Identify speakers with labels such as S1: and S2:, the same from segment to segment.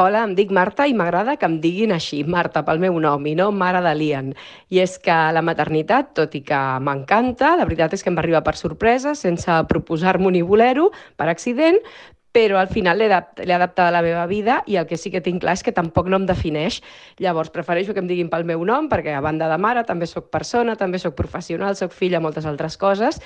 S1: Hola, em dic Marta i m'agrada que em diguin així, Marta, pel meu nom, i no Mare de Lian. I és que la maternitat, tot i que m'encanta, la veritat és que em va arribar per sorpresa, sense proposar-m'ho ni voler-ho, per accident, però al final l'he adaptat a la meva vida i el que sí que tinc clar és que tampoc no em defineix. Llavors, prefereixo que em diguin pel meu nom, perquè a banda de mare també sóc persona, també sóc professional, sóc filla, moltes altres coses,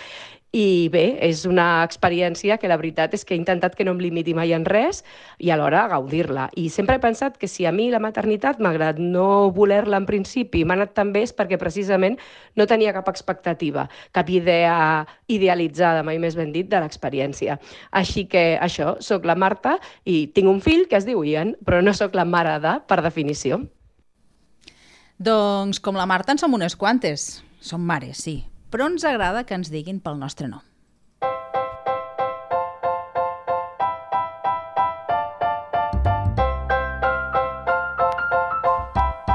S1: i bé, és una experiència que la veritat és que he intentat que no em limiti mai en res i alhora gaudir-la. I sempre he pensat que si a mi la maternitat, malgrat no voler-la en principi, m'ha anat tan bé és perquè precisament no tenia cap expectativa, cap idea idealitzada, mai més ben dit, de l'experiència. Així que això, sóc la Marta i tinc un fill que es diu Ian, però no sóc la mare de, per definició.
S2: Doncs com la Marta en som unes quantes. Som mares, sí, però ens agrada que ens diguin pel nostre nom.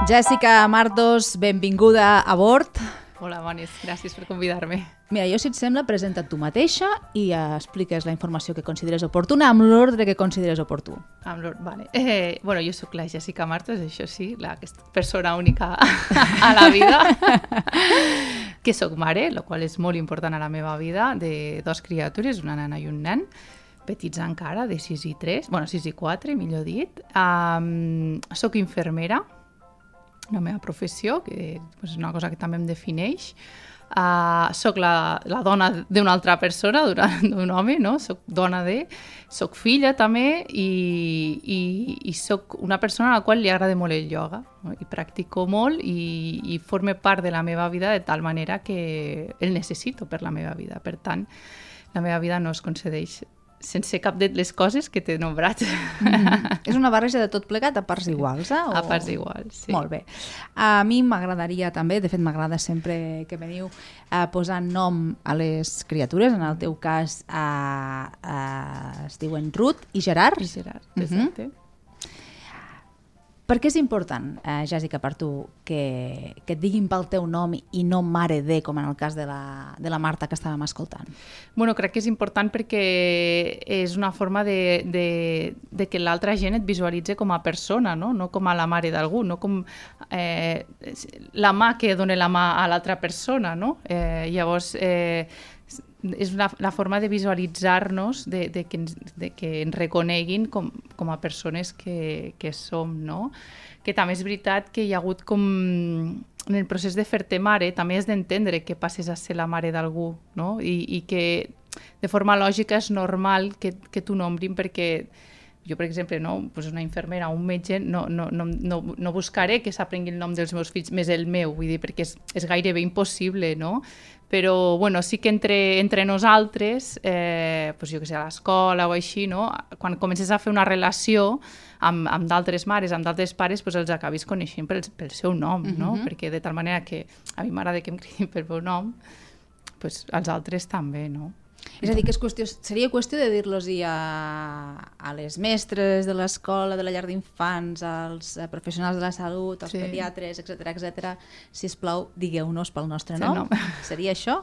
S2: Jessica Martos, benvinguda a bord.
S3: Hola, bones. Gràcies per convidar-me.
S2: Mira, jo, si et sembla, presenta tu mateixa i expliques la informació que consideres oportuna amb l'ordre que consideres oportú.
S3: Amb l'ordre, vale. Eh, bueno, jo sóc la Jessica Martos, això sí, la persona única a la vida, que sóc mare, el qual és molt important a la meva vida, de dos criatures, una nana i un nen, petits encara, de 6 i 3, bueno, 6 i 4, millor dit. Um, soc infermera, la meva professió, que és una cosa que també em defineix. Uh, soc la, la dona d'una altra persona, d'un home, no? Soc dona de... Soc filla també i, i, i soc una persona a la qual li agrada molt el ioga no? i practico molt i, i forma part de la meva vida de tal manera que el necessito per la meva vida. Per tant, la meva vida no es concedeix sense cap de les coses que t'he nombrat.
S2: Mm. És una barreja de tot plegat a parts iguals, eh?
S3: O... A parts iguals, sí.
S2: Molt bé. A mi m'agradaria també, de fet m'agrada sempre que veniu a posar nom a les criatures, en el teu cas a, a, es diuen Ruth i Gerard.
S3: I Gerard, exacte. Mm -hmm.
S2: Per què és important, eh, Jèssica, per tu, que, que et diguin pel teu nom i no mare de, com en el cas de la, de la Marta que estàvem escoltant?
S3: Bueno, crec que és important perquè és una forma de, de, de que l'altra gent et visualitzi com a persona, no, no com a la mare d'algú, no com eh, la mà que dona la mà a l'altra persona. No? Eh, llavors, eh, és una, la forma de visualitzar-nos, de, de, que ens, de que ens reconeguin com, com a persones que, que som, no? Que també és veritat que hi ha hagut com... En el procés de fer-te mare també has d'entendre que passes a ser la mare d'algú, no? I, I que de forma lògica és normal que, que t'ho nombrin perquè jo, per exemple, no, pues una infermera o un metge, no, no, no, no, no buscaré que s'aprengui el nom dels meus fills més el meu, vull dir, perquè és, és gairebé impossible, no? Però bueno, sí que entre, entre nosaltres, eh, pues jo que sé, a l'escola o així, no? quan comences a fer una relació amb, amb d'altres mares, amb d'altres pares, pues els acabis coneixent pel, pel seu nom, no? Uh mhm. -huh. perquè de tal manera que a mi m'agrada que em cridin pel meu nom, pues als altres també, no?
S2: És a dir, que és qüestió, seria qüestió de dir-los a, a les mestres de l'escola, de la llar d'infants, als professionals de la salut, als sí. pediatres, etc etc. si us plau, digueu-nos pel nostre sí, nom. No. Seria això?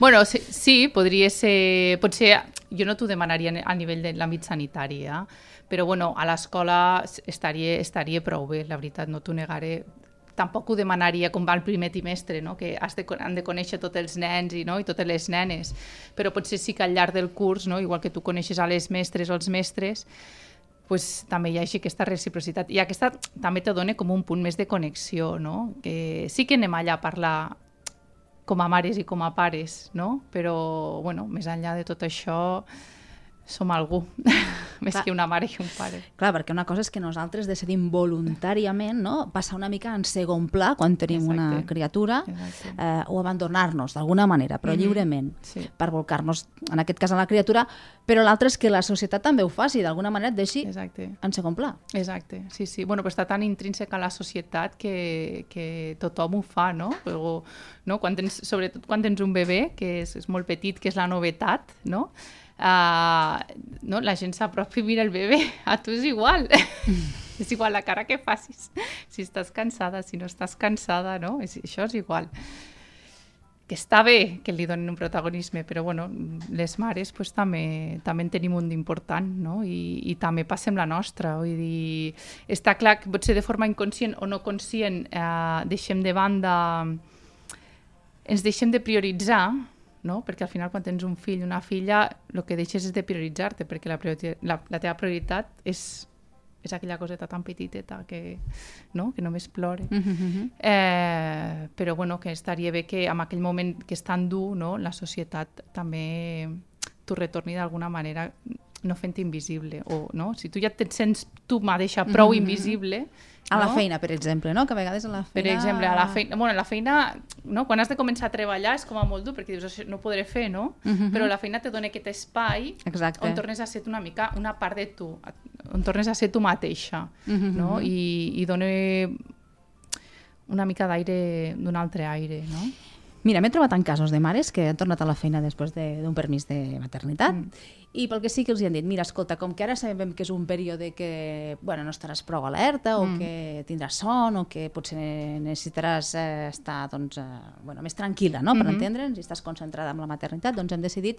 S3: Bueno, sí, sí, podria ser... Potser jo no t'ho demanaria a nivell de l'àmbit sanitari, eh? però bueno, a l'escola estaria, estaria prou bé, la veritat, no t'ho negaré tampoc ho demanaria com va el primer trimestre, no? que has de, han de conèixer tots els nens i, no? i totes les nenes, però potser sí que al llarg del curs, no? igual que tu coneixes a les mestres o els mestres, pues, també hi hagi aquesta reciprocitat. I aquesta també te dona com un punt més de connexió, no? que sí que anem allà a parlar com a mares i com a pares, no? però bueno, més enllà de tot això som algú, més Clar. que una mare i un pare.
S2: Clar, perquè una cosa és que nosaltres decidim voluntàriament no? passar una mica en segon pla quan tenim Exacte. una criatura eh, o abandonar-nos d'alguna manera, però mm -hmm. lliurement, sí. per volcar-nos, en aquest cas, a la criatura, però l'altre és que la societat també ho faci, d'alguna manera et deixi Exacte. en segon pla.
S3: Exacte, sí, sí. Bueno, però està tan intrínseca a la societat que, que tothom ho fa, no? Però, no? Quan tens, sobretot quan tens un bebè, que és, és molt petit, que és la novetat, no? Uh, no, la gent s'apropi i mira el bebè, a tu és igual. és igual la cara que facis. Si estàs cansada, si no estàs cansada, no? És, això és igual. que està bé que li donin un protagonisme, però bueno, les mares pues, també, també en tenim un d'important, no? I, I també passem la nostra. Vull dir, està clar que potser de forma inconscient o no conscient eh, deixem de banda, ens deixem de prioritzar, no? perquè al final quan tens un fill o una filla el que deixes és de prioritzar-te perquè la, la, la teva prioritat és és aquella coseta tan petiteta que, no? que només plore. Uh -huh. eh, però bueno, que estaria bé que en aquell moment que és tan dur, no? la societat també t'ho retorni d'alguna manera no fent invisible. O, no? Si tu ja et sents tu mateixa prou uh -huh. invisible,
S2: a la no? feina, per exemple, no? Que a vegades a la feina...
S3: Per exemple, a la feina... Bueno, la feina... No? Quan has de començar a treballar és com a molt dur, perquè dius, no ho podré fer, no? Uh -huh. Però la feina te dona aquest espai
S2: Exacte.
S3: on tornes a ser una mica una part de tu, on tornes a ser tu mateixa, uh -huh. no? I, i dona una mica d'aire, d'un altre aire, no?
S2: Mira, m'he trobat en casos de mares que han tornat a la feina després d'un de, permís de maternitat mm. i pel que sí que els han dit, mira, escolta, com que ara sabem que és un període que bueno, no estaràs prou alerta o mm. que tindràs son o que potser necessitaràs eh, estar doncs, eh, bueno, més tranquil·la no? per mm -hmm. entendre'ns i estàs concentrada en la maternitat, doncs hem decidit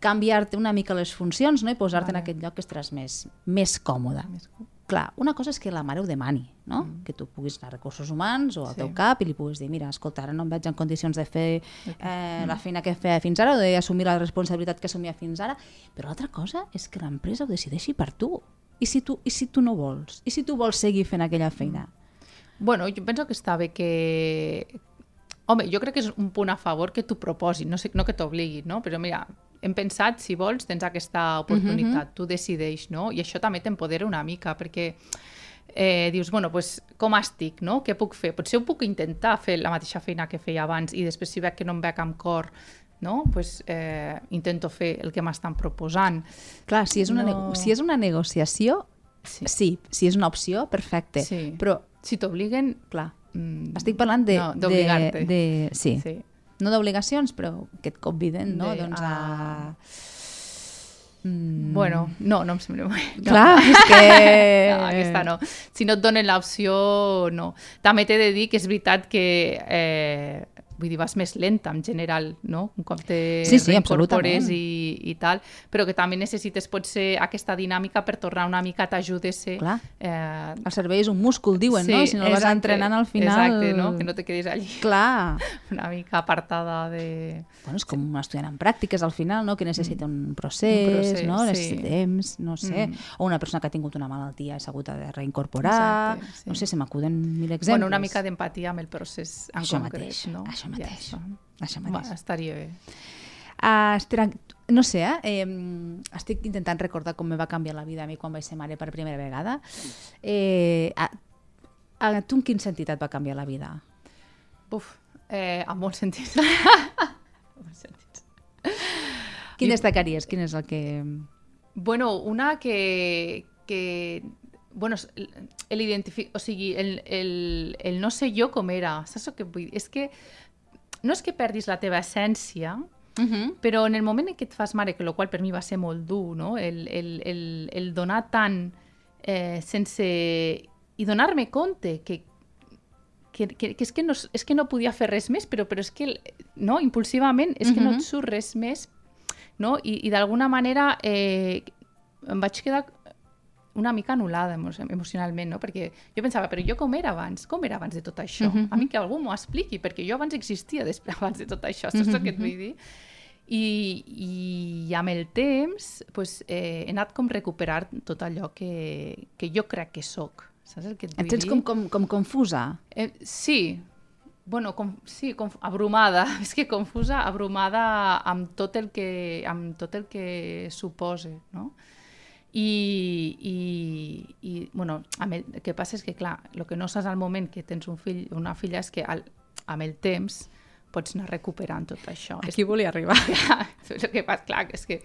S2: canviar-te una mica les funcions no? i posar-te vale. en aquest lloc que estaràs més, més còmoda. Més còmoda clar, una cosa és que la mare ho demani, no? Mm. que tu puguis anar a recursos humans o al sí. teu cap i li puguis dir, mira, escolta, ara no em veig en condicions de fer eh, mm. la feina que feia fins ara o d'assumir la responsabilitat que assumia fins ara, però l'altra cosa és que l'empresa ho decideixi per tu. I si tu, I si tu no vols? I si tu vols seguir fent aquella feina?
S3: Mm. Bueno, jo penso que està bé que... Home, jo crec que és un punt a favor que t'ho proposin, no, sé, no que t'obliguin, no? Però mira, hem pensat, si vols, tens aquesta oportunitat, mm -hmm. tu decideix, no? I això també t'empodera una mica, perquè eh, dius, bueno, pues, com estic, no? Què puc fer? Potser ho puc intentar fer la mateixa feina que feia abans i després si veig que no em veig amb cor no? pues, eh, intento fer el que m'estan proposant.
S2: Clar, si és una, no... si és una negociació, sí. sí, si és una opció, perfecte. Sí. Però
S3: si t'obliguen,
S2: clar, mm, estic parlant de... No,
S3: d'obligar-te.
S2: De, de, sí. sí no d'obligacions, però que et conviden no? De, doncs a... a...
S3: Mm. Bueno, no, no em sembla bé.
S2: No. Clar, és que...
S3: no, aquesta no. Si no et donen l'opció, no. També t'he de dir que és veritat que eh, vull dir, vas més lenta en general, no? Un cop te
S2: sí, sí, reincorpores
S3: i, i tal, però que també necessites potser aquesta dinàmica per tornar una mica a t'ajudar-se.
S2: Clar, eh... el cervell és un múscul, diuen, sí, no? Si no el vas entrenant al final...
S3: Exacte, no? Que no te quedis allí.
S2: Clar.
S3: Una mica apartada de...
S2: Bueno, és com un estudiant en pràctiques al final, no? Que necessita un procés, un procés no? Sí. Necessita temps, no sé. Mm. O una persona que ha tingut una malaltia i s'ha hagut de reincorporar. Exacte, sí. No sé, se m'acuden mil exemples.
S3: Bueno, una mica d'empatia amb el procés en
S2: això
S3: concret,
S2: mateix,
S3: no?
S2: Això mateix. Ja, això
S3: mateix. Va, estaria bé.
S2: Uh, espera, no sé, eh? eh, estic intentant recordar com me va canviar la vida a mi quan vaig ser mare per primera vegada. Eh, a, a tu en quin sentit et va canviar la vida?
S3: Buf, eh, en molts sentits.
S2: molts sentits. Quin destacaries? Quin és el que...
S3: Bueno, una que, que bueno, el o sigui, el, el, el no sé jo com era, saps el que vull dir? És que no és que perdis la teva essència, uh -huh. però en el moment en què et fas mare, que el qual per mi va ser molt dur, no? el, el, el, el donar tant eh, sense... i donar-me compte que, que, que, que, és, que no, és que no podia fer res més, però, però és que no, impulsivament és uh -huh. que no et surt res més no? i, i d'alguna manera eh, em vaig quedar una mica anul·lada emo emocionalment, no? Perquè jo pensava, però jo com era abans? Com era abans de tot això? Uh -huh. A mi que algú m'ho expliqui, perquè jo abans existia després, abans de tot això, saps uh -huh. el que et vull dir? I, i amb el temps pues, eh, he anat com recuperar tot allò que, que jo crec que sóc. Saps el que et vull
S2: et sents
S3: dir?
S2: com, com, com confusa?
S3: Eh, sí, bueno, com, sí, com, abrumada, és que confusa, abrumada amb tot el que, amb tot el que suposa, no? I, i, i bueno, amb el, el que passa és que, clar, el que no saps al moment que tens un fill una filla és que al, amb el temps pots anar recuperant tot això.
S2: Aquí volia arribar.
S3: el que passa, clar, és que...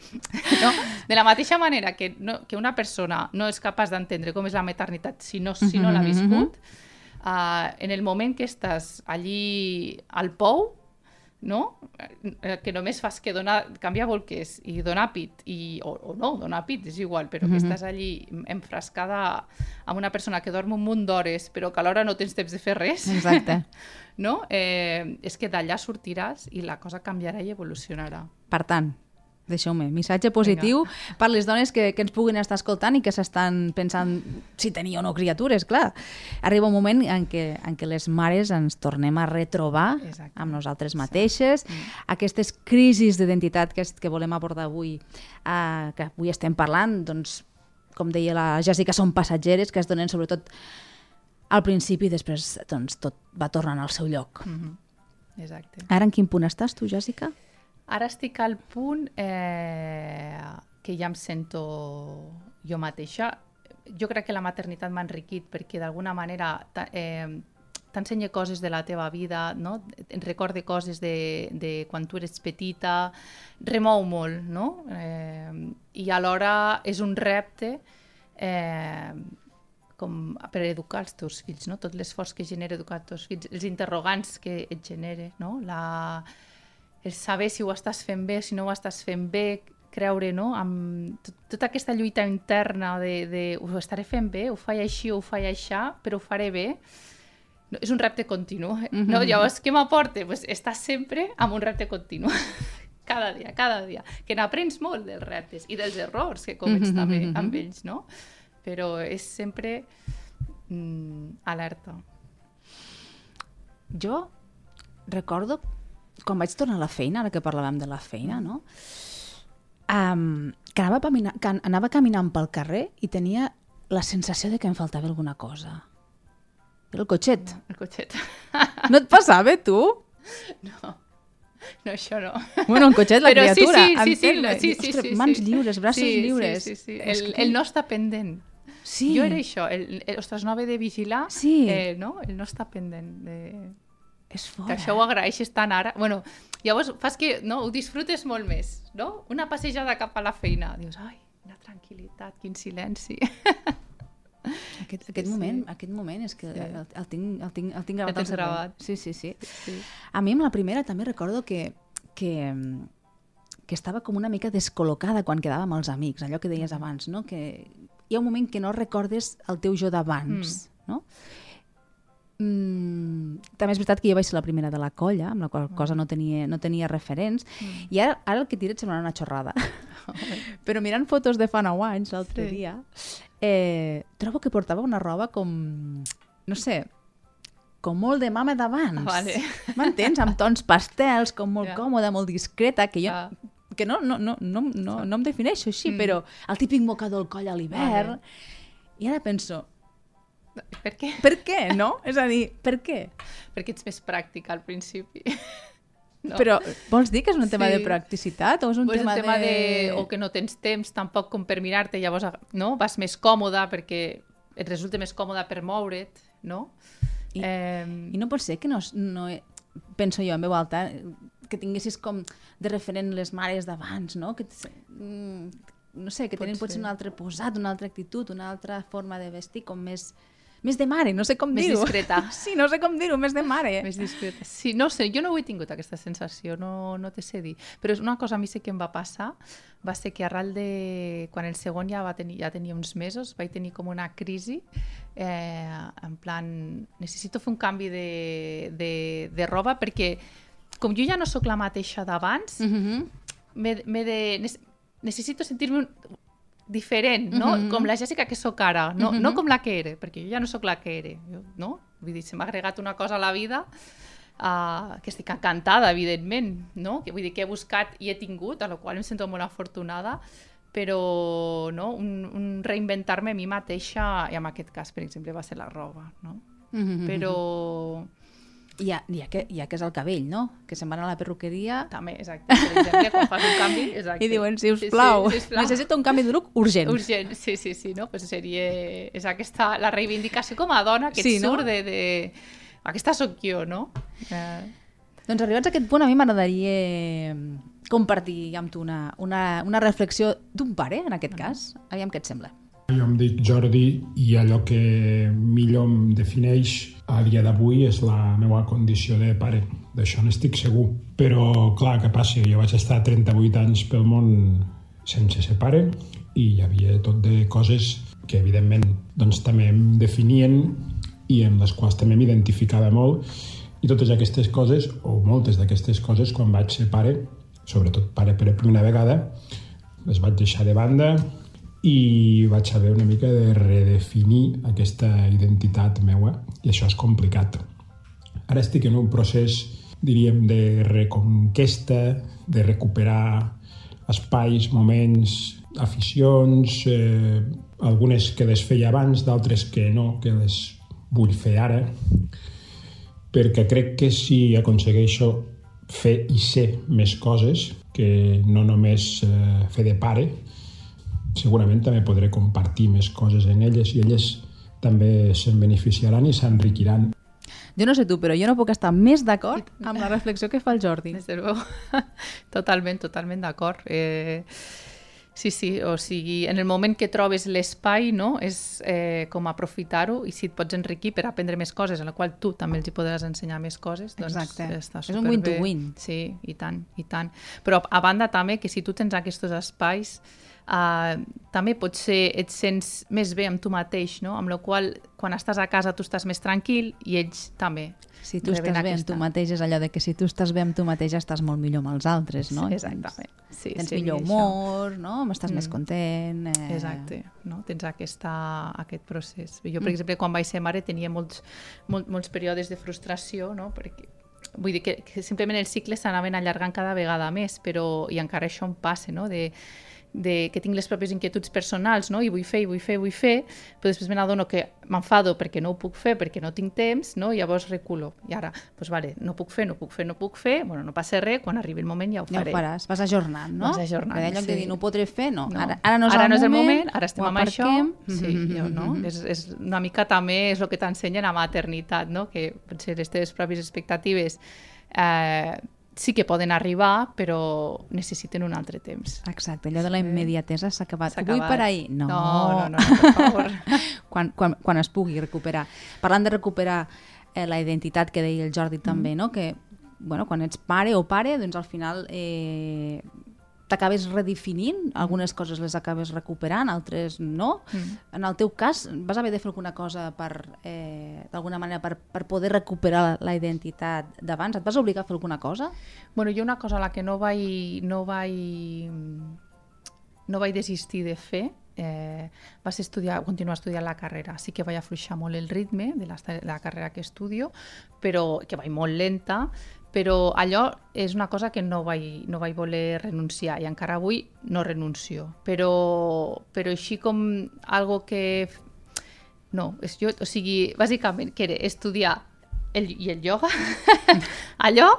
S3: No? De la mateixa manera que, no, que una persona no és capaç d'entendre com és la maternitat si no, si no l'ha viscut, uh, en el moment que estàs allí al pou, no? Eh, que només fas que donar, canviar bolquers i donar pit, i, o, o no, donar pit, és igual, però mm -hmm. que estàs allí enfrascada amb una persona que dorm un munt d'hores, però que alhora no tens temps de fer res.
S2: Exacte.
S3: no? Eh, és que d'allà sortiràs i la cosa canviarà i evolucionarà.
S2: Per tant, Deixeu-me, missatge positiu Vinga. per les dones que, que ens puguin estar escoltant i que s'estan pensant si tenia o no criatures, clar. Arriba un moment en què, en què les mares ens tornem a retrobar Exacte. amb nosaltres mateixes. Sí. Mm. Aquestes crisis d'identitat que, que volem abordar avui, eh, que avui estem parlant, doncs, com deia la Jessica, són passatgeres que es donen sobretot al principi i després doncs, tot va tornant al seu lloc. Mm -hmm.
S3: Exacte.
S2: Ara en quin punt estàs tu, Jessica?
S3: Ara estic al punt eh, que ja em sento jo mateixa. Jo crec que la maternitat m'ha enriquit perquè d'alguna manera eh, t'ensenya coses de la teva vida, no? et recorde coses de, de quan tu eres petita, remou molt, no? Eh, I alhora és un repte eh, com per educar els teus fills, no? tot l'esforç que genera educar els teus fills, els interrogants que et genera, no? la, el saber si ho estàs fent bé, si no ho estàs fent bé, creure no? amb tot, tota aquesta lluita interna de, de ho estaré fent bé, ho faig així o ho faig així, però ho faré bé, no, és un repte continu. Mm -hmm. no? Llavors, què m'aporta? Pues, estàs sempre amb un repte continu. cada dia, cada dia. Que n'aprens molt dels reptes i dels errors que comets mm -hmm. també amb ells, no? Però és sempre mm, alerta.
S2: Jo recordo quan vaig tornar a la feina, ara que parlàvem de la feina, no? Um, que, anava camina, que anava caminant pel carrer i tenia la sensació de que em faltava alguna cosa. Era el cotxet.
S3: No, el cotxet.
S2: No et passava, tu?
S3: No. No, això no.
S2: Bueno, el cotxet, la
S3: Però
S2: criatura.
S3: Sí, sí, sí, sí, sí, sí,
S2: Ostres,
S3: sí,
S2: mans
S3: sí.
S2: lliures, braços
S3: sí,
S2: lliures.
S3: Sí, sí, sí. El, el no està pendent.
S2: Sí.
S3: Jo era això, el, el, ostres, no haver de vigilar,
S2: sí.
S3: eh, no? el no està pendent. De...
S2: És fort.
S3: Que això ho agraeixes tant ara. Bueno, llavors fas que no, ho disfrutes molt més, no? Una passejada cap a la feina. Dius, ai, quina tranquil·litat, quin silenci.
S2: Aquest, aquest, sí, moment, sí. aquest moment és que sí. el, el, tinc, el, tinc, el tinc gravat.
S3: El tens gravat.
S2: Sí, sí, sí, sí. A mi amb la primera també recordo que, que, que estava com una mica descol·locada quan quedava amb els amics, allò que deies abans, no? que hi ha un moment que no recordes el teu jo d'abans, mm. no? Mm, també és veritat que jo vaig ser la primera de la colla, amb la qual mm. cosa no tenia, no tenia referents, mm. i ara, ara el que tira et sembla una xorrada. Però mirant fotos de fa 9 anys, l'altre sí. dia, eh, trobo que portava una roba com, no sé, com molt de mama d'abans.
S3: Ah, vale.
S2: M'entens? Amb tons pastels, com molt yeah. còmoda, molt discreta, que jo... Ah. que no, no, no, no, no, no em defineixo així, mm. però el típic mocador al coll a l'hivern... Vale. I ara penso,
S3: per què?
S2: Per què, no? És a dir, per què?
S3: Perquè ets més pràctica al principi.
S2: No. Però vols dir que és un tema sí. de practicitat o és un
S3: o és
S2: tema,
S3: un tema
S2: de...
S3: de... O que no tens temps tampoc com per mirar-te, llavors no? vas més còmoda perquè et resulta més còmoda per moure't, no?
S2: I, eh... I no pot ser que no, no... Penso jo en veu alta que tinguessis com de referent les mares d'abans, no? Que, mm, no sé, que tenen potser un altre posat, una altra actitud, una altra forma de vestir com més més de mare, no sé com
S3: dir-ho. Més discreta.
S2: Sí, no sé com dir-ho, més de mare.
S3: Més discreta. Sí, no sé, jo no ho he tingut aquesta sensació, no, no te sé dir. Però és una cosa a mi sé que em va passar, va ser que arral de... Quan el segon ja, va tenir, ja tenia uns mesos, vaig tenir com una crisi, eh, en plan, necessito fer un canvi de, de, de roba perquè com jo ja no sóc la mateixa d'abans, mm -hmm. m'he de... Necessito sentir-me diferent, no? Mm -hmm. Com la Jessica que sóc ara, no, mm -hmm. no com la que era, perquè jo ja no sóc la que era, jo, no? Vull dir, se m'ha agregat una cosa a la vida uh, que estic encantada, evidentment, no? Que vull dir que he buscat i he tingut, a la qual em sento molt afortunada, però no? un, un reinventar-me a mi mateixa, i en aquest cas, per exemple, va ser la roba, no? Mm -hmm. Però
S2: hi ha, hi, ha que, hi ha que és el cabell, no? Que se'n van a la perruqueria...
S3: També, exacte. Per exemple, quan fas un canvi... Exacte.
S2: I diuen, si us plau, sí, sí, sisplau. necessito un canvi de look urgent.
S3: Urgent, sí, sí, sí, no? Pues seria... És aquesta, la reivindicació com a dona que sí, et surt no? de, de... Aquesta sóc jo, no? Eh...
S2: Doncs arribats a aquest punt, a mi m'agradaria compartir amb tu una, una, una reflexió d'un pare, en aquest cas. Aviam què et sembla.
S4: Jo em dic Jordi i allò que millor em defineix a dia d'avui és la meva condició de pare. d'això n'estic segur. Però, clar, què passa? Jo vaig estar 38 anys pel món sense ser pare i hi havia tot de coses que, evidentment, doncs, també em definien i amb les quals també m'identificava molt i totes aquestes coses, o moltes d'aquestes coses, quan vaig ser pare, sobretot pare per primera vegada, les vaig deixar de banda i vaig haver una mica de redefinir aquesta identitat meua i això és complicat. Ara estic en un procés, diríem, de reconquesta, de recuperar espais, moments, aficions, eh, algunes que les feia abans, d'altres que no, que les vull fer ara, perquè crec que si aconsegueixo fer i ser més coses, que no només eh, fer de pare, segurament també podré compartir més coses en elles i elles també se'n beneficiaran i s'enriquiran.
S2: Jo no sé tu, però jo no puc estar més d'acord amb la reflexió que fa el Jordi.
S3: Totalment, totalment d'acord. Eh, sí, sí, o sigui, en el moment que trobes l'espai, no?, és eh, com aprofitar-ho i si et pots enriquir per aprendre més coses, en la qual tu també els hi podràs ensenyar més coses, doncs
S2: Exacte.
S3: està
S2: És un win-to-win.
S3: -win. Sí, i tant, i tant. Però a banda també que si tu tens aquests espais Uh, també pot ser, et sents més bé amb tu mateix, no? amb la qual quan estàs a casa tu estàs més tranquil i ells també.
S2: Si tu estàs bé amb tu mateix és allò de que si tu estàs bé amb tu mateix estàs molt millor amb els altres, no?
S3: Sí, exactament. Sí,
S2: tens
S3: sí,
S2: millor humor, no? Estàs mm. més content.
S3: Eh... Exacte, no? tens aquesta, aquest procés. Jo, per mm. exemple, quan vaig ser mare tenia molts, molt, molts períodes de frustració, no? perquè vull dir que, que simplement els cicles s'anaven allargant cada vegada més, però i encara això em passa, no? de de, que tinc les pròpies inquietuds personals, no? i vull fer, i vull fer, vull fer, però després me n'adono que m'enfado perquè no ho puc fer, perquè no tinc temps, no? i llavors reculo. I ara, doncs vale, no puc fer, no puc fer, no puc fer, bueno, no passa res, quan arribi el moment ja ho faré.
S2: Ja ho faràs, vas ajornant, no?
S3: Vas ajornant,
S2: lloc
S3: sí.
S2: de dir no ho podré fer, no.
S3: no.
S2: Ara, ara no és,
S3: ara
S2: el,
S3: no és
S2: moment,
S3: el moment, ara estem amb això. Sí,
S2: mm -hmm.
S3: jo, no? Mm -hmm. és, és una mica també és el que t'ensenyen a maternitat, no? que potser les teves pròpies expectatives eh, sí que poden arribar, però necessiten un altre temps.
S2: Exacte, allò de la immediatesa s'ha acabat. Vull per ahir. No,
S3: no, no, no, no per favor.
S2: quan, quan, quan es pugui recuperar. Parlant de recuperar eh, la identitat que deia el Jordi també, mm. no? que bueno, quan ets pare o pare, doncs al final eh, t'acabes redefinint, algunes coses les acabes recuperant, altres no. Mm. En el teu cas, vas haver de fer alguna cosa per, eh, d'alguna manera, per, per poder recuperar la identitat d'abans? Et vas obligar a fer alguna cosa?
S3: Bueno, jo una cosa a la que no vaig, no vaig, no vaig desistir de fer eh, va ser estudiar, continuar estudiant la carrera. Sí que vaig afluixar molt el ritme de la, de la carrera que estudio, però que vaig molt lenta, però allò és una cosa que no vaig, no vaig voler renunciar i encara avui no renuncio. Però, però així com algo que... No, és jo, o sigui, bàsicament, que era estudiar el, i el yoga, allò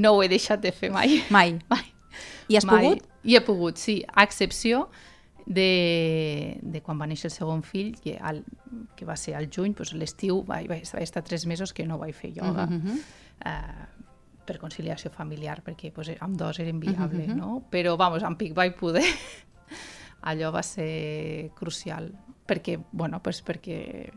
S3: no ho he deixat de fer mai.
S2: Mai.
S3: mai.
S2: I has mai. pogut?
S3: I he pogut, sí, a excepció de, de quan va néixer el segon fill, que, al, que va ser al juny, doncs l'estiu vaig, vaig, vaig estar tres mesos que no vaig fer yoga. Uh -huh. uh, per conciliació familiar, perquè pues, amb dos era inviable, uh -huh. no? Però, vamos, amb Pic vaig poder. Allò va ser crucial, perquè, bueno, pues perquè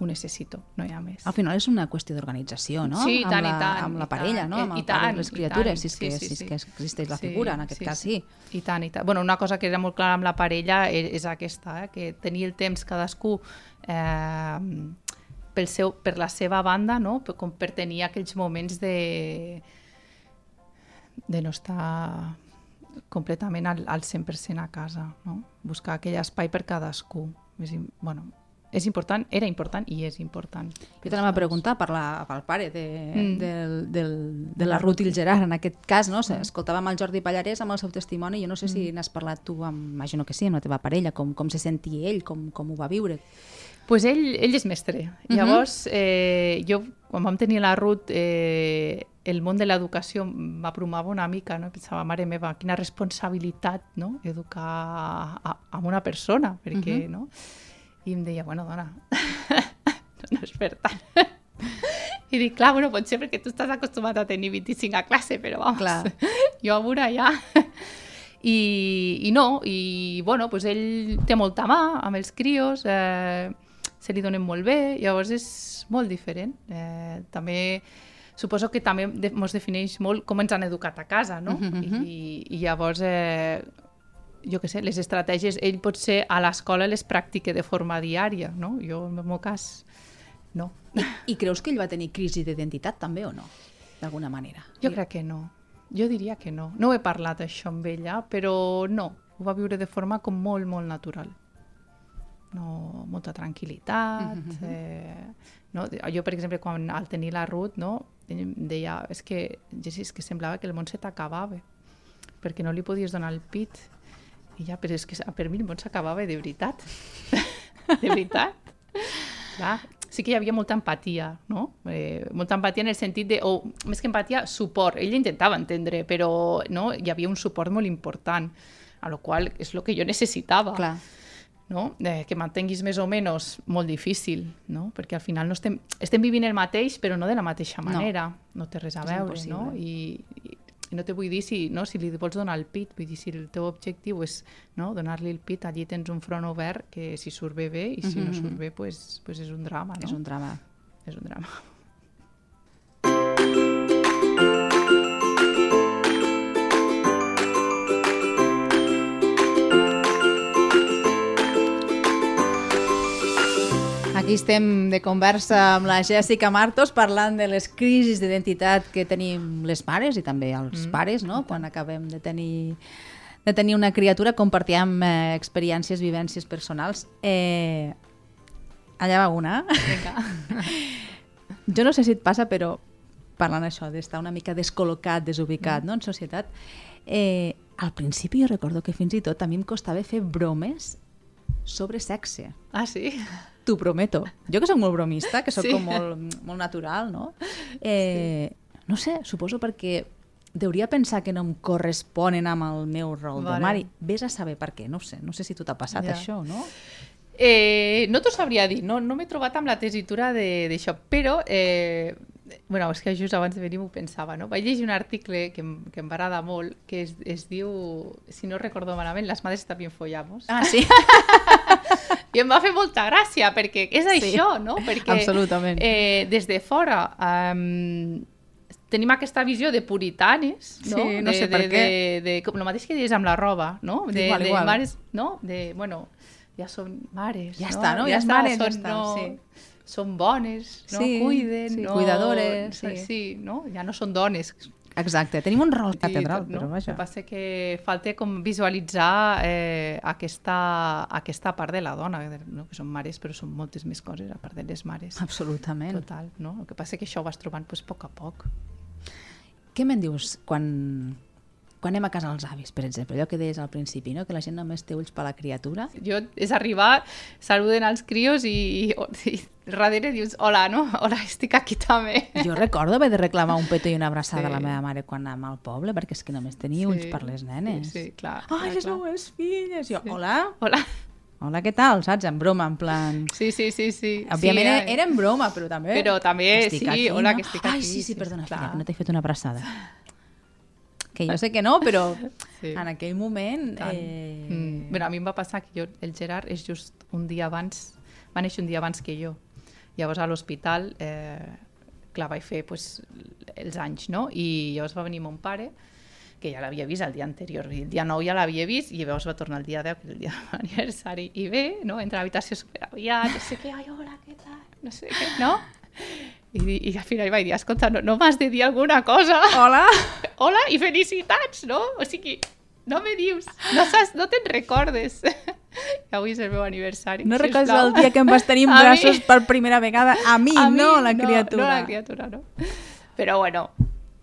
S3: ho necessito, no hi ha més.
S2: Al final és una qüestió d'organització, no?
S3: Sí, i tant,
S2: amb la,
S3: i tant.
S2: Amb la parella,
S3: tant,
S2: no? Amb
S3: i
S2: el
S3: tant,
S2: pare les criatures,
S3: tant,
S2: si, és que,
S3: sí, sí,
S2: si és
S3: sí.
S2: que existeix la
S3: sí,
S2: figura, en aquest
S3: sí,
S2: cas sí.
S3: I tant, i tant. Bueno, una cosa que era molt clara amb la parella és, és aquesta, eh? que tenir el temps cadascú eh, pel seu, per la seva banda, no? com per tenir aquells moments de, de no estar completament al, al 100% a casa, no? buscar aquell espai per cadascú. És, bueno, és important, era important i és important.
S2: Jo t'anava a preguntar per la, pel pare de, mm. del, del, de la Ruth i el Gerard, en aquest cas, no? Mm. escoltàvem el Jordi Pallarès amb el seu testimoni, jo no sé si mm. n'has parlat tu, amb, imagino que sí, amb la teva parella, com, com se sentia ell, com, com ho va viure.
S3: Pues ell, ell és mestre. Uh -huh. Llavors, eh, jo, quan vam tenir la Ruth, eh, el món de l'educació m'apromava una mica, no? pensava, mare meva, quina responsabilitat no? educar a, a, una persona, perquè, uh -huh. no? I em deia, bueno, dona, no és per tant. I dic, clar, bueno, pot ser perquè tu estàs acostumat a tenir 25 a classe, però vamos,
S2: clar.
S3: jo a veure ja... I, I no, i bueno, pues ell té molta mà amb els crios, eh, se li donen molt bé, llavors és molt diferent. Eh, també suposo que també ens defineix molt com ens han educat a casa, no? Uh -huh. I, I llavors, eh, jo què sé, les estratègies, ell pot ser a l'escola les practica de forma diària, no? Jo, en el meu cas, no.
S2: I, I creus que ell va tenir crisi d'identitat també o no? D'alguna manera.
S3: Jo crec que no. Jo diria que no. No he parlat això amb ella, però no. Ho va viure de forma com molt, molt natural no, molta tranquil·litat. Mm -hmm. eh, no? Jo, per exemple, quan al tenir la Ruth, no, deia, és que, Jessi, és que semblava que el món se t'acabava, perquè no li podies donar el pit. I ja, però és que per mi el món s'acabava de veritat. de veritat. Clar, sí que hi havia molta empatia, no? Eh, molta empatia en el sentit de, o més que empatia, suport. Ell intentava entendre, però no? hi havia un suport molt important, a lo qual és el que jo necessitava.
S2: Clar
S3: no? eh, que mantenguis més o menys molt difícil, no? perquè al final no estem, estem vivint el mateix però no de la mateixa manera, no, no té res a veure, no? I, i, i no te vull dir si, no, si li vols donar el pit, vull dir, si el teu objectiu és no, donar-li el pit, allí tens un front obert que si surt bé bé i si mm -hmm. no surt bé, pues, pues és un drama. No?
S2: És un drama.
S3: És un drama.
S2: Aquí estem de conversa amb la Jessica Martos parlant de les crisis d'identitat que tenim les mares i també els mm. pares, no? Quan acabem de tenir de tenir una criatura, compartíem eh, experiències, vivències personals. Eh, allà va una. jo no sé si et passa, però parlant això, d'estar una mica descol·locat, desubicat, mm. no?, en societat, eh, al principi jo recordo que fins i tot a mi em costava fer bromes sobre sexe.
S3: Ah, sí?
S2: T'ho prometo. Jo que sóc molt bromista, que sóc sí. com molt, molt natural, no? Eh, sí. No sé, suposo perquè deuria pensar que no em corresponen amb el meu rol vale. de mare. Ves a saber per què, no sé. No sé si tu t'ha passat ja. això, no?
S3: Eh, no t'ho sabria dir, no, no m'he trobat amb la tesitura d'això, però eh, bueno, és que just abans de venir m'ho pensava, no? Vaig llegir un article que em, que em va agradar molt, que es, es diu, si no recordo malament, Las madres también follamos.
S2: Ah, sí?
S3: I em va fer molta gràcia, perquè és sí, això, no? Perquè,
S2: absolutament.
S3: Eh, des de fora... Um, tenim aquesta visió de puritanes, no?
S2: Sí, no
S3: de,
S2: sé
S3: de,
S2: per què.
S3: De, de, de, com el mateix que dius amb la roba, no? De,
S2: igual,
S3: de
S2: igual.
S3: mares, no? De, bueno, ja són mares,
S2: Ja
S3: no?
S2: està, no?
S3: Ja,
S2: Ja
S3: està,
S2: mares, ja
S3: són,
S2: està,
S3: no,
S2: sí.
S3: Són bones, no?
S2: Sí,
S3: Cuiden,
S2: sí,
S3: no?
S2: cuidadores, sí.
S3: sí. no? Ja no són dones,
S2: Exacte, tenim un rol catedral,
S3: no?
S2: però vaja.
S3: El que passa que falta com visualitzar eh, aquesta, aquesta part de la dona, no? que són mares, però són moltes més coses, a part de les mares.
S2: Absolutament.
S3: Total, no? El que passa que això ho vas trobant pues, a poc a poc.
S2: Què me'n dius quan, quan anem a casa dels avis, per exemple? Allò que deies al principi, no? que la gent només té ulls per la criatura.
S3: Jo és arribar, saluden als crios i, i, i darrere dius, hola, no? Hola, estic aquí també.
S2: Jo recordo haver de reclamar un petó i una abraçada
S3: Sí.
S2: a la meva mare quan anàvem al poble, perquè és que només tenia ulls per les nenes.
S3: Sí, sí clar.
S2: Ai,
S3: clar,
S2: les
S3: clar.
S2: meves filles! Jo,
S3: Sí.
S2: hola,
S3: Hola.
S2: hola, què tal? Saps? En broma, en plan...
S3: Sí, sí, sí, sí.
S2: Òbviament
S3: sí,
S2: era, era en broma, però també...
S3: Però també, sí,
S2: aquí,
S3: hola,
S2: no?
S3: que estic
S2: Ai,
S3: aquí,
S2: sí, sí,
S3: sí,
S2: perdona,
S3: clar.
S2: filla, no t'he fet una abraçada. Que jo sé que no, però
S3: Sí.
S2: en aquell moment...
S3: Tant.
S2: Eh...
S3: Mm. Bueno, a mi em va passar que jo, el Gerard és just un dia abans, va néixer un dia abans que jo. Llavors a l'hospital, eh, clar, vaig fer pues, els anys, no? I llavors va venir mon pare, que ja l'havia vist el dia anterior, el dia 9 ja l'havia vist, i llavors va tornar el dia 10, que és el dia de l'aniversari, i bé, no? entra a l'habitació superaviat, no sé què, ai, hola, què tal, no sé què, no? I, i al final vaig dir, escolta, no, no m'has de dir alguna cosa?
S2: Hola!
S3: hola i felicitats, no? O sigui, no me dius, no, saps, no te'n recordes. I avui és el meu aniversari.
S2: No recordes el dia que em vas tenir en
S3: A mi-
S2: braços per primera vegada? A mi,
S3: A mi,
S2: no, la criatura.
S3: No, la criatura, no. Però bueno,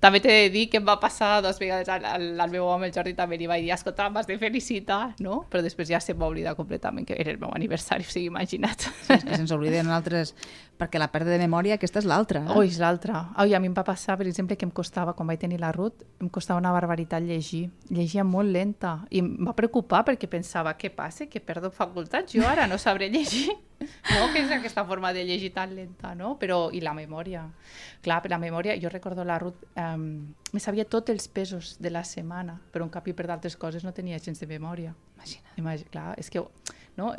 S3: també t'he de dir que em va passar dues vegades al, al, al meu home, el Jordi, també li vaig dir, escolta, m'has de felicitar, no? Però després ja se'm va oblidar completament que era el meu aniversari, o sigui, imagina't.
S2: Sí, és que se'ns obliden altres... Perquè la pèrdua de memòria, aquesta és l'altra. eh?
S3: Ui, és l'altra. Ui, a mi em va passar, per exemple, que em costava, quan vaig tenir la Ruth, em costava una barbaritat llegir. Llegia molt lenta. I em va preocupar perquè pensava, què passa? Que perdo facultats? Jo ara no sabré llegir. No, que és aquesta forma de llegir tan lenta, no? Però, i la memòria. Clar, per la memòria, jo recordo la Ruth, um, me sabia tots els pesos de la setmana, però en canvi per d'altres coses no tenia gens de memòria.
S2: Imagina't.
S3: Imagina, clar, és que no?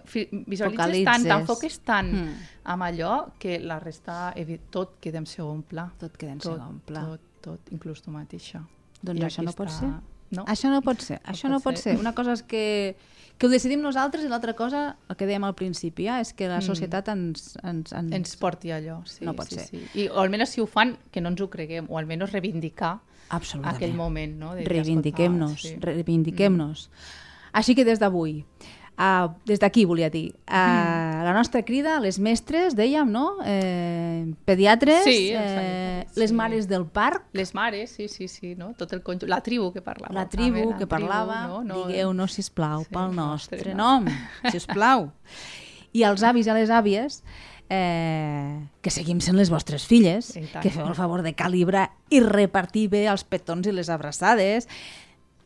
S3: visualitzes tant, t'enfoques tant mm. amb allò que la resta, tot queda en segon pla.
S2: Tot queda en tot, segon pla.
S3: Tot, tot, inclús tu mateixa.
S2: Doncs I això no pot ser. No? Això no pot ser, no això pot no pot ser. ser. Una cosa és que, que ho decidim nosaltres i l'altra cosa, el que dèiem al principi, eh, és que la mm. societat ens... Ens,
S3: ens... ens porti allò, sí.
S2: No pot
S3: sí,
S2: ser.
S3: Sí. I, o almenys si ho fan, que no ens ho creguem, o almenys reivindicar aquell moment. No?
S2: Reivindiquem-nos, sí. reivindiquem-nos. Mm. Així que des d'avui, Uh, des d'aquí volia dir, uh, mm. la nostra crida, les mestres, dèiem, no? Eh, pediatres,
S3: sí,
S2: eh, les mares del parc.
S3: Les mares, sí, sí, sí, no? Tot el conjunt, la tribu que parlava.
S2: La tribu la que parlava, tribu, no? no digueu-nos, sisplau, sí, pel nostre, nostre nom, sisplau. I els avis i les àvies, eh, que seguim sent les vostres filles, que feu el favor de calibrar i repartir bé els petons i les abraçades,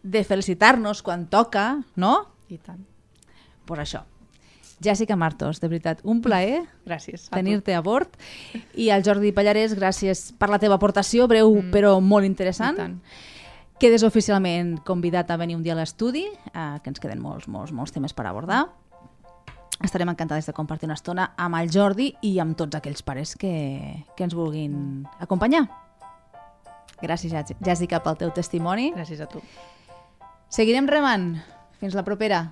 S2: de felicitar-nos quan toca, no?
S3: I tant
S2: per això. Jessica Martos, de veritat, un plaer
S3: gràcies
S2: tenir-te a bord. I al Jordi Pallarès, gràcies per la teva aportació, breu mm. però molt interessant. Quedes oficialment convidat a venir un dia a l'estudi, eh, que ens queden molts, molts, molts temes per abordar. Estarem encantades de compartir una estona amb el Jordi i amb tots aquells pares que, que ens vulguin acompanyar. Gràcies, Jessica, pel teu testimoni.
S3: Gràcies a tu.
S2: Seguirem remant. Fins la propera.